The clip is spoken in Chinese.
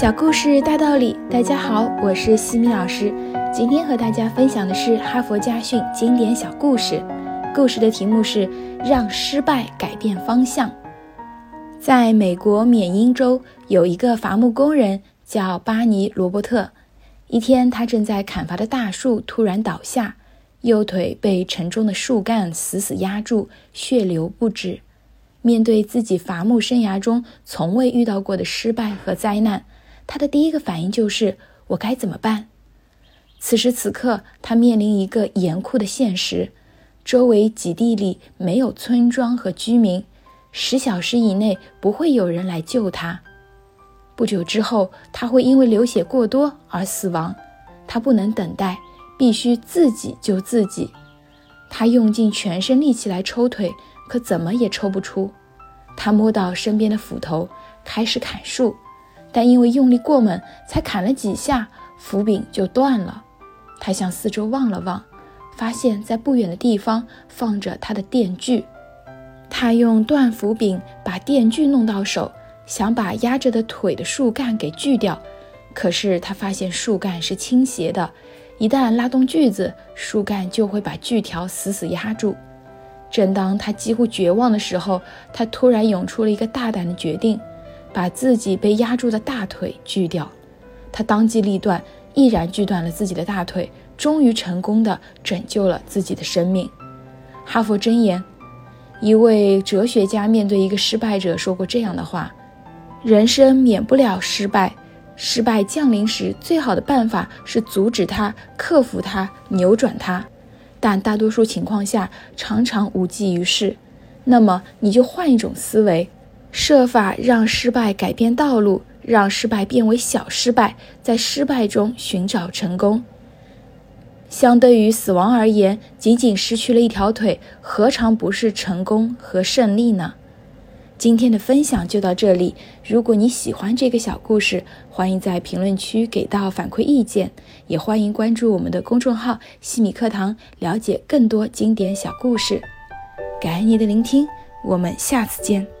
小故事大道理，大家好，我是西米老师。今天和大家分享的是哈佛家训经典小故事，故事的题目是“让失败改变方向”。在美国缅因州有一个伐木工人叫巴尼·罗伯特。一天，他正在砍伐的大树突然倒下，右腿被沉重的树干死死压住，血流不止。面对自己伐木生涯中从未遇到过的失败和灾难，他的第一个反应就是：“我该怎么办？”此时此刻，他面临一个严酷的现实：周围几地里没有村庄和居民，十小时以内不会有人来救他。不久之后，他会因为流血过多而死亡。他不能等待，必须自己救自己。他用尽全身力气来抽腿，可怎么也抽不出。他摸到身边的斧头，开始砍树，但因为用力过猛，才砍了几下，斧柄就断了。他向四周望了望，发现在不远的地方放着他的电锯。他用断斧柄把电锯弄到手。想把压着的腿的树干给锯掉，可是他发现树干是倾斜的，一旦拉动锯子，树干就会把锯条死死压住。正当他几乎绝望的时候，他突然涌出了一个大胆的决定，把自己被压住的大腿锯掉。他当机立断，毅然锯断了自己的大腿，终于成功的拯救了自己的生命。哈佛箴言，一位哲学家面对一个失败者说过这样的话。人生免不了失败，失败降临时，最好的办法是阻止它、克服它、扭转它，但大多数情况下常常无济于事。那么你就换一种思维，设法让失败改变道路，让失败变为小失败，在失败中寻找成功。相对于死亡而言，仅仅失去了一条腿，何尝不是成功和胜利呢？今天的分享就到这里。如果你喜欢这个小故事，欢迎在评论区给到反馈意见，也欢迎关注我们的公众号“西米课堂”，了解更多经典小故事。感恩你的聆听，我们下次见。